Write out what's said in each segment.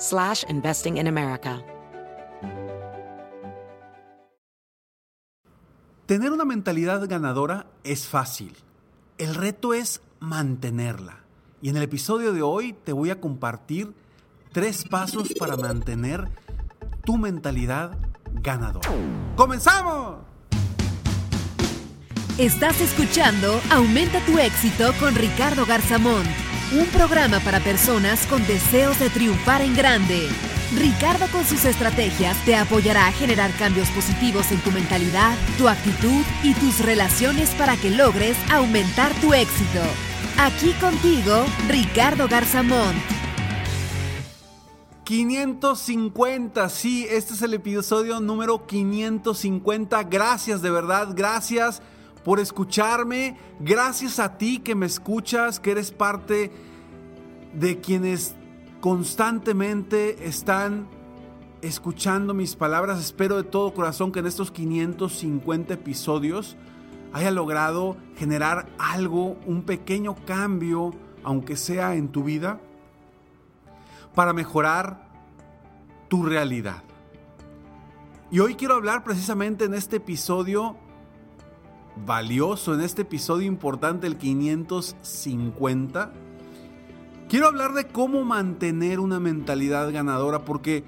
slash investing in America. Tener una mentalidad ganadora es fácil. El reto es mantenerla. Y en el episodio de hoy te voy a compartir tres pasos para mantener tu mentalidad ganadora. ¡Comenzamos! Estás escuchando Aumenta tu éxito con Ricardo Garzamón, un programa para personas con deseos de triunfar en grande. Ricardo con sus estrategias te apoyará a generar cambios positivos en tu mentalidad, tu actitud y tus relaciones para que logres aumentar tu éxito. Aquí contigo, Ricardo Garzamón. 550, sí, este es el episodio número 550. Gracias, de verdad, gracias por escucharme. Gracias a ti que me escuchas, que eres parte de quienes constantemente están escuchando mis palabras. Espero de todo corazón que en estos 550 episodios haya logrado generar algo, un pequeño cambio, aunque sea en tu vida, para mejorar tu realidad. Y hoy quiero hablar precisamente en este episodio valioso, en este episodio importante, el 550. Quiero hablar de cómo mantener una mentalidad ganadora, porque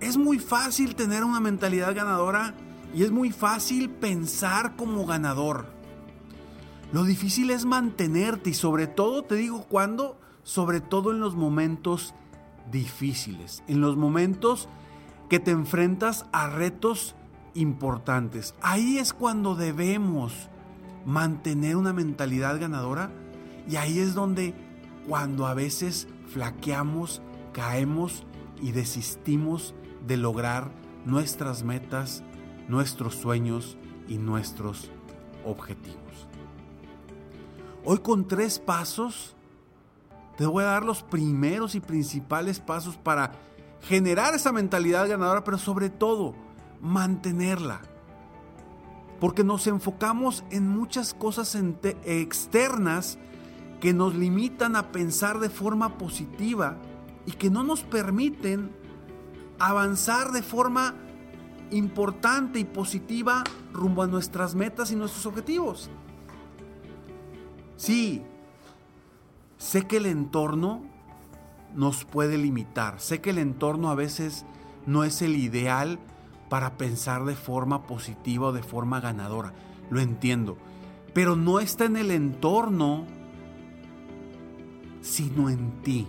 es muy fácil tener una mentalidad ganadora y es muy fácil pensar como ganador. Lo difícil es mantenerte y sobre todo, te digo, cuando, sobre todo en los momentos difíciles, en los momentos que te enfrentas a retos importantes. Ahí es cuando debemos mantener una mentalidad ganadora y ahí es donde cuando a veces flaqueamos, caemos y desistimos de lograr nuestras metas, nuestros sueños y nuestros objetivos. Hoy con tres pasos te voy a dar los primeros y principales pasos para generar esa mentalidad ganadora, pero sobre todo mantenerla. Porque nos enfocamos en muchas cosas externas que nos limitan a pensar de forma positiva y que no nos permiten avanzar de forma importante y positiva rumbo a nuestras metas y nuestros objetivos. Sí, sé que el entorno nos puede limitar, sé que el entorno a veces no es el ideal para pensar de forma positiva o de forma ganadora, lo entiendo, pero no está en el entorno, sino en ti.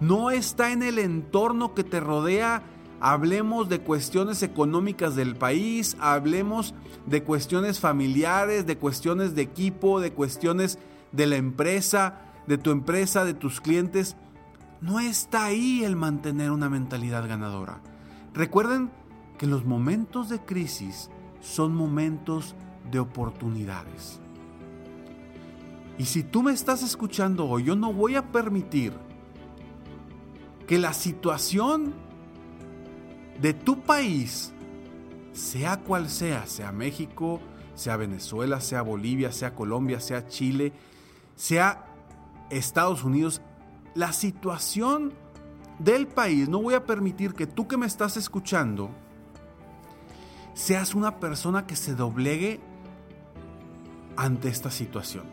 No está en el entorno que te rodea hablemos de cuestiones económicas del país, hablemos de cuestiones familiares, de cuestiones de equipo, de cuestiones de la empresa, de tu empresa, de tus clientes. No está ahí el mantener una mentalidad ganadora. Recuerden que los momentos de crisis son momentos de oportunidades. Y si tú me estás escuchando hoy, yo no voy a permitir que la situación de tu país, sea cual sea, sea México, sea Venezuela, sea Bolivia, sea Colombia, sea Chile, sea Estados Unidos, la situación del país, no voy a permitir que tú que me estás escuchando seas una persona que se doblegue ante esta situación.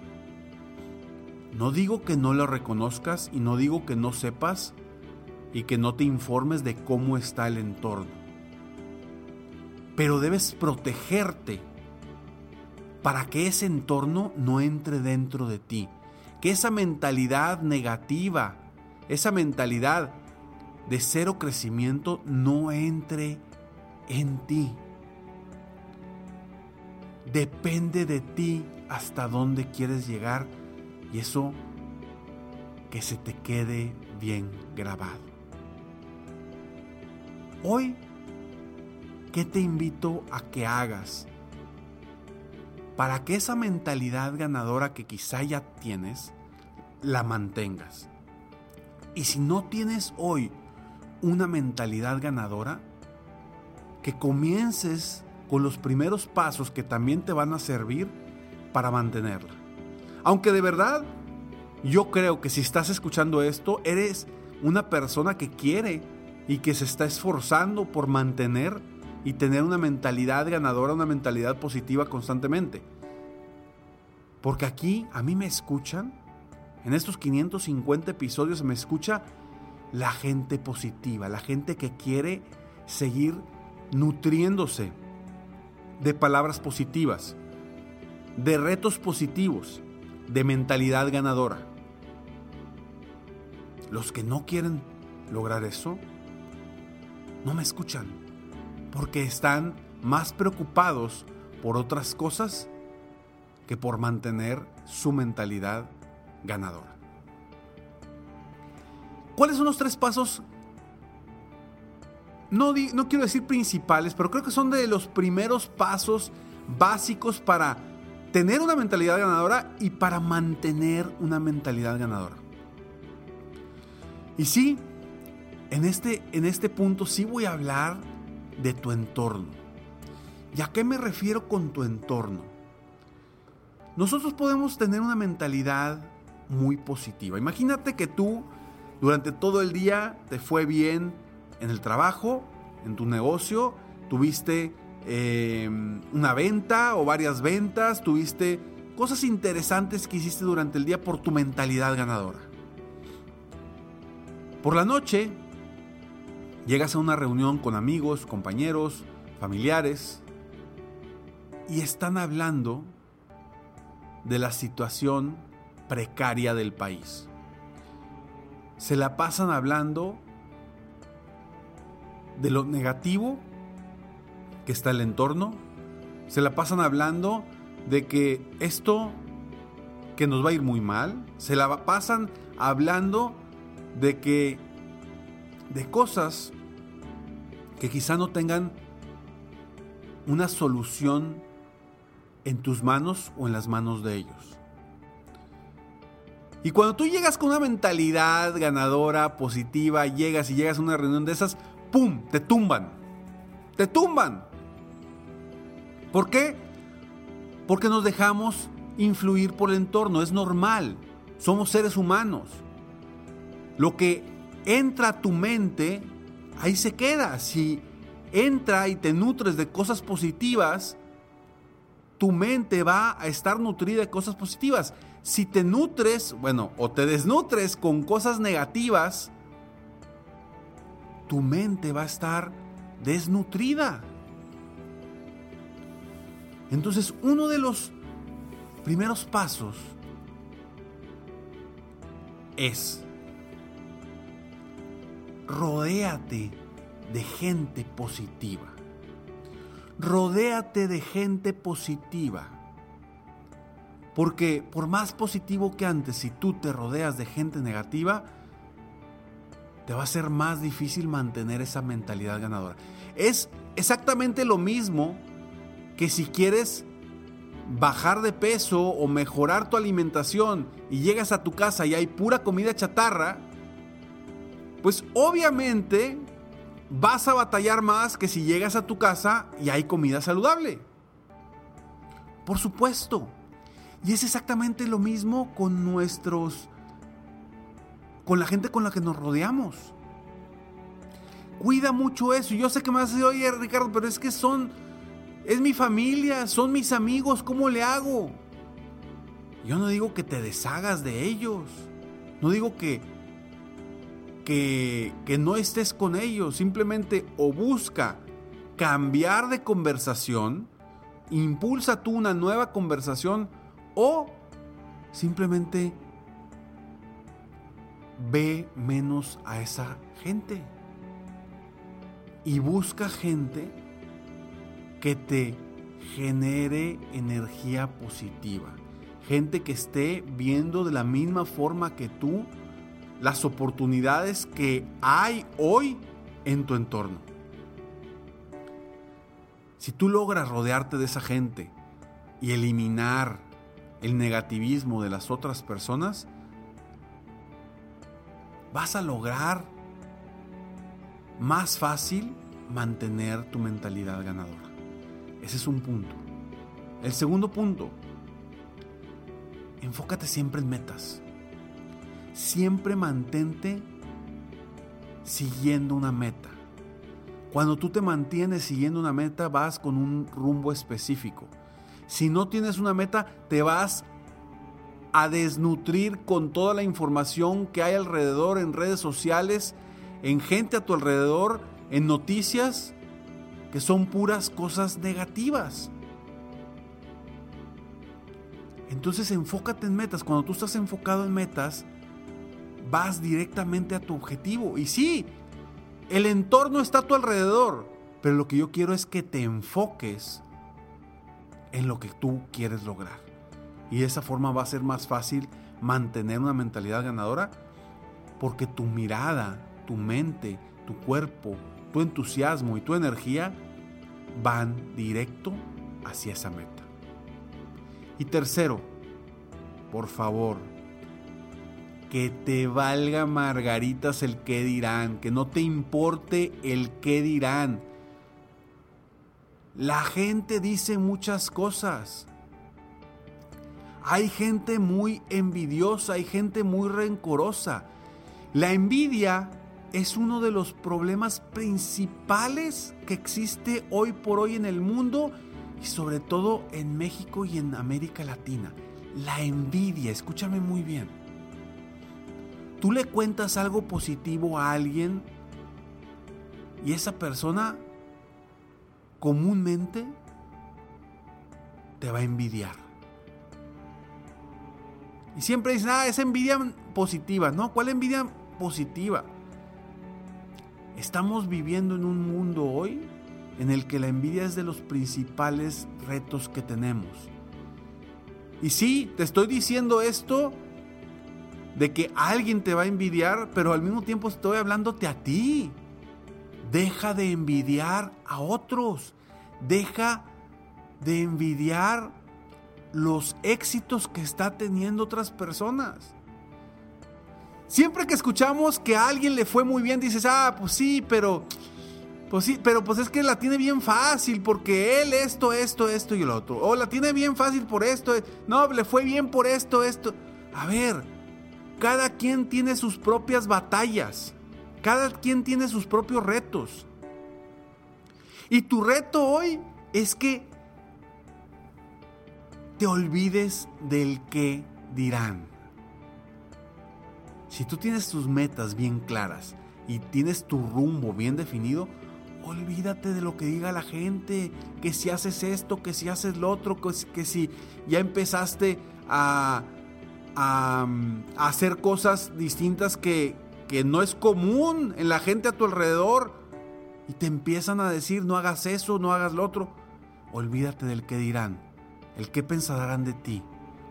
No digo que no lo reconozcas y no digo que no sepas y que no te informes de cómo está el entorno. Pero debes protegerte para que ese entorno no entre dentro de ti. Que esa mentalidad negativa, esa mentalidad de cero crecimiento no entre en ti. Depende de ti hasta dónde quieres llegar y eso que se te quede bien grabado. Hoy, ¿qué te invito a que hagas para que esa mentalidad ganadora que quizá ya tienes, la mantengas? Y si no tienes hoy una mentalidad ganadora, que comiences con los primeros pasos que también te van a servir para mantenerla. Aunque de verdad, yo creo que si estás escuchando esto, eres una persona que quiere y que se está esforzando por mantener y tener una mentalidad ganadora, una mentalidad positiva constantemente. Porque aquí a mí me escuchan, en estos 550 episodios me escucha la gente positiva, la gente que quiere seguir nutriéndose de palabras positivas, de retos positivos, de mentalidad ganadora. Los que no quieren lograr eso, no me escuchan, porque están más preocupados por otras cosas que por mantener su mentalidad ganadora. ¿Cuáles son los tres pasos no, no quiero decir principales, pero creo que son de los primeros pasos básicos para tener una mentalidad ganadora y para mantener una mentalidad ganadora. Y sí, en este, en este punto sí voy a hablar de tu entorno. ¿Y a qué me refiero con tu entorno? Nosotros podemos tener una mentalidad muy positiva. Imagínate que tú durante todo el día te fue bien, en el trabajo, en tu negocio, tuviste em, una venta o varias ventas, tuviste cosas interesantes que hiciste durante el día por tu mentalidad ganadora. Por la noche, llegas a una reunión con amigos, compañeros, familiares, y están hablando de la situación precaria del país. Se la pasan hablando de lo negativo que está el entorno, se la pasan hablando de que esto que nos va a ir muy mal, se la pasan hablando de que de cosas que quizá no tengan una solución en tus manos o en las manos de ellos. Y cuando tú llegas con una mentalidad ganadora, positiva, llegas y llegas a una reunión de esas, ¡pum! Te tumban. Te tumban. ¿Por qué? Porque nos dejamos influir por el entorno. Es normal. Somos seres humanos. Lo que entra a tu mente, ahí se queda. Si entra y te nutres de cosas positivas, tu mente va a estar nutrida de cosas positivas. Si te nutres, bueno, o te desnutres con cosas negativas, tu mente va a estar desnutrida. Entonces, uno de los primeros pasos es rodéate de gente positiva. Rodéate de gente positiva. Porque por más positivo que antes, si tú te rodeas de gente negativa, te va a ser más difícil mantener esa mentalidad ganadora. Es exactamente lo mismo que si quieres bajar de peso o mejorar tu alimentación y llegas a tu casa y hay pura comida chatarra, pues obviamente vas a batallar más que si llegas a tu casa y hay comida saludable. Por supuesto. Y es exactamente lo mismo con nuestros con la gente con la que nos rodeamos. Cuida mucho eso. Yo sé que me vas a decir, oye Ricardo, pero es que son, es mi familia, son mis amigos, ¿cómo le hago? Yo no digo que te deshagas de ellos. No digo que, que, que no estés con ellos, simplemente o busca cambiar de conversación, impulsa tú una nueva conversación o simplemente ve menos a esa gente y busca gente que te genere energía positiva. Gente que esté viendo de la misma forma que tú las oportunidades que hay hoy en tu entorno. Si tú logras rodearte de esa gente y eliminar el negativismo de las otras personas, vas a lograr más fácil mantener tu mentalidad ganadora. Ese es un punto. El segundo punto, enfócate siempre en metas. Siempre mantente siguiendo una meta. Cuando tú te mantienes siguiendo una meta, vas con un rumbo específico. Si no tienes una meta, te vas a desnutrir con toda la información que hay alrededor en redes sociales, en gente a tu alrededor, en noticias, que son puras cosas negativas. Entonces enfócate en metas. Cuando tú estás enfocado en metas, vas directamente a tu objetivo. Y sí, el entorno está a tu alrededor, pero lo que yo quiero es que te enfoques en lo que tú quieres lograr. Y de esa forma va a ser más fácil mantener una mentalidad ganadora porque tu mirada, tu mente, tu cuerpo, tu entusiasmo y tu energía van directo hacia esa meta. Y tercero, por favor, que te valga margaritas el qué dirán, que no te importe el qué dirán. La gente dice muchas cosas. Hay gente muy envidiosa, hay gente muy rencorosa. La envidia es uno de los problemas principales que existe hoy por hoy en el mundo y sobre todo en México y en América Latina. La envidia, escúchame muy bien. Tú le cuentas algo positivo a alguien y esa persona comúnmente te va a envidiar. Y siempre dicen, ah, es envidia positiva. No, ¿cuál envidia positiva? Estamos viviendo en un mundo hoy en el que la envidia es de los principales retos que tenemos. Y sí, te estoy diciendo esto de que alguien te va a envidiar, pero al mismo tiempo estoy hablándote a ti. Deja de envidiar a otros. Deja de envidiar los éxitos que está teniendo otras personas. Siempre que escuchamos que a alguien le fue muy bien, dices, ah, pues sí, pero. Pues sí, pero pues es que la tiene bien fácil porque él esto, esto, esto y el otro. O la tiene bien fácil por esto. No, le fue bien por esto, esto. A ver, cada quien tiene sus propias batallas. Cada quien tiene sus propios retos. Y tu reto hoy es que olvides del que dirán. Si tú tienes tus metas bien claras y tienes tu rumbo bien definido, olvídate de lo que diga la gente, que si haces esto, que si haces lo otro, que, si ya empezaste a, a, hacer cosas distintas que, que no es común en la gente a tu alrededor y te empiezan a decir no hagas eso, no hagas lo otro. Olvídate del que dirán, el que pensarán de ti.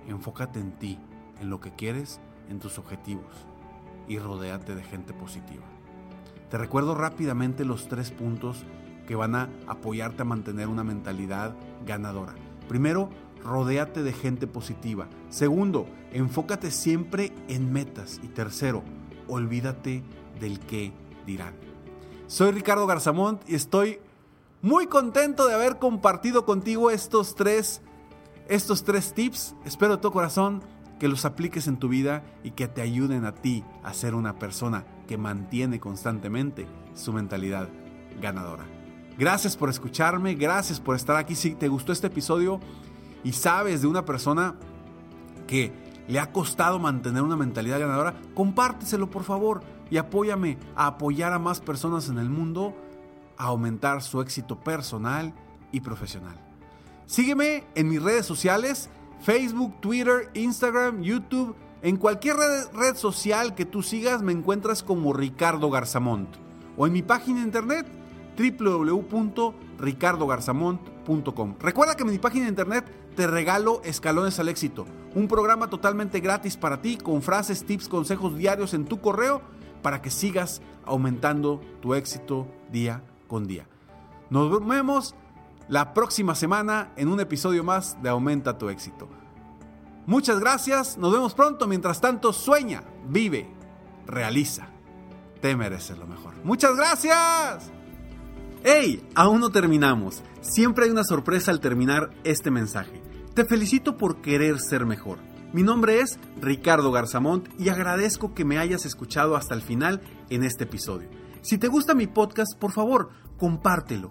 Enfócate en ti, en lo que quieres, en tus objetivos y rodéate de gente positiva. Te recuerdo rápidamente los tres puntos que van a apoyarte a mantener una mentalidad ganadora. Primero, rodéate de gente positiva. Segundo, enfócate siempre en metas. Y tercero, olvídate del qué dirán. Soy Ricardo Garzamont y estoy muy contento de haber compartido contigo estos tres, estos tres tips. Espero de todo corazón que los apliques en tu vida y que te ayuden a ti a ser una persona que mantiene constantemente su mentalidad ganadora. Gracias por escucharme, gracias por estar aquí. Si te gustó este episodio y sabes de una persona que le ha costado mantener una mentalidad ganadora, compárteselo por favor y apóyame a apoyar a más personas en el mundo a aumentar su éxito personal y profesional. Sígueme en mis redes sociales, Facebook, Twitter, Instagram, YouTube. En cualquier red, social que tú sigas me encuentras como Ricardo Garzamont o en mi página de internet www.ricardogarzamont.com. Recuerda que en mi página de internet te regalo Escalones al Éxito, un programa totalmente gratis para ti con frases, tips, consejos diarios en tu correo para que sigas aumentando tu éxito día con día. Nos vemos la próxima semana en un episodio más de Aumenta tu éxito. Muchas gracias, nos vemos pronto. Mientras tanto, sueña, vive, realiza. Te mereces lo mejor. Muchas gracias. ¡Hey! Aún no terminamos. Siempre hay una sorpresa al terminar este mensaje. Te felicito por querer ser mejor. Mi nombre es Ricardo Garzamont y agradezco que me hayas escuchado hasta el final en este episodio. Si te gusta mi podcast, por favor, compártelo.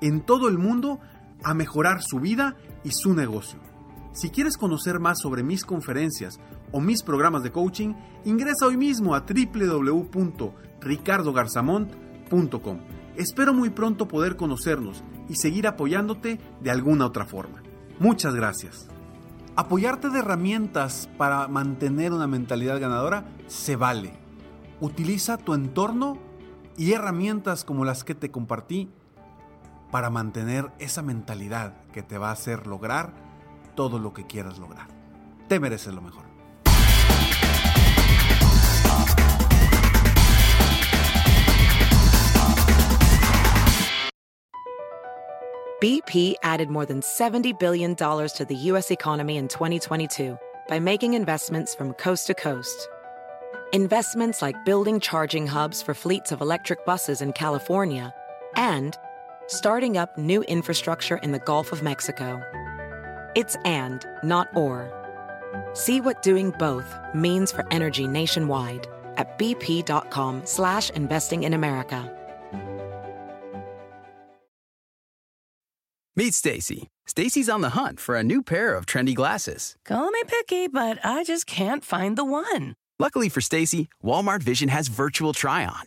en todo el mundo a mejorar su vida y su negocio. Si quieres conocer más sobre mis conferencias o mis programas de coaching, ingresa hoy mismo a www.ricardogarzamont.com. Espero muy pronto poder conocernos y seguir apoyándote de alguna otra forma. Muchas gracias. Apoyarte de herramientas para mantener una mentalidad ganadora se vale. Utiliza tu entorno y herramientas como las que te compartí para mantener esa mentalidad que te va a hacer lograr todo lo que quieras lograr. Te mereces lo mejor. BP added more than $70 billion to the U.S. economy in 2022 by making investments from coast to coast. Investments like building charging hubs for fleets of electric buses in California and starting up new infrastructure in the Gulf of Mexico. It's and, not or. See what doing both means for energy nationwide at bp.com slash investing in America. Meet Stacy. Stacy's on the hunt for a new pair of trendy glasses. Call me picky, but I just can't find the one. Luckily for Stacy, Walmart Vision has virtual try-on.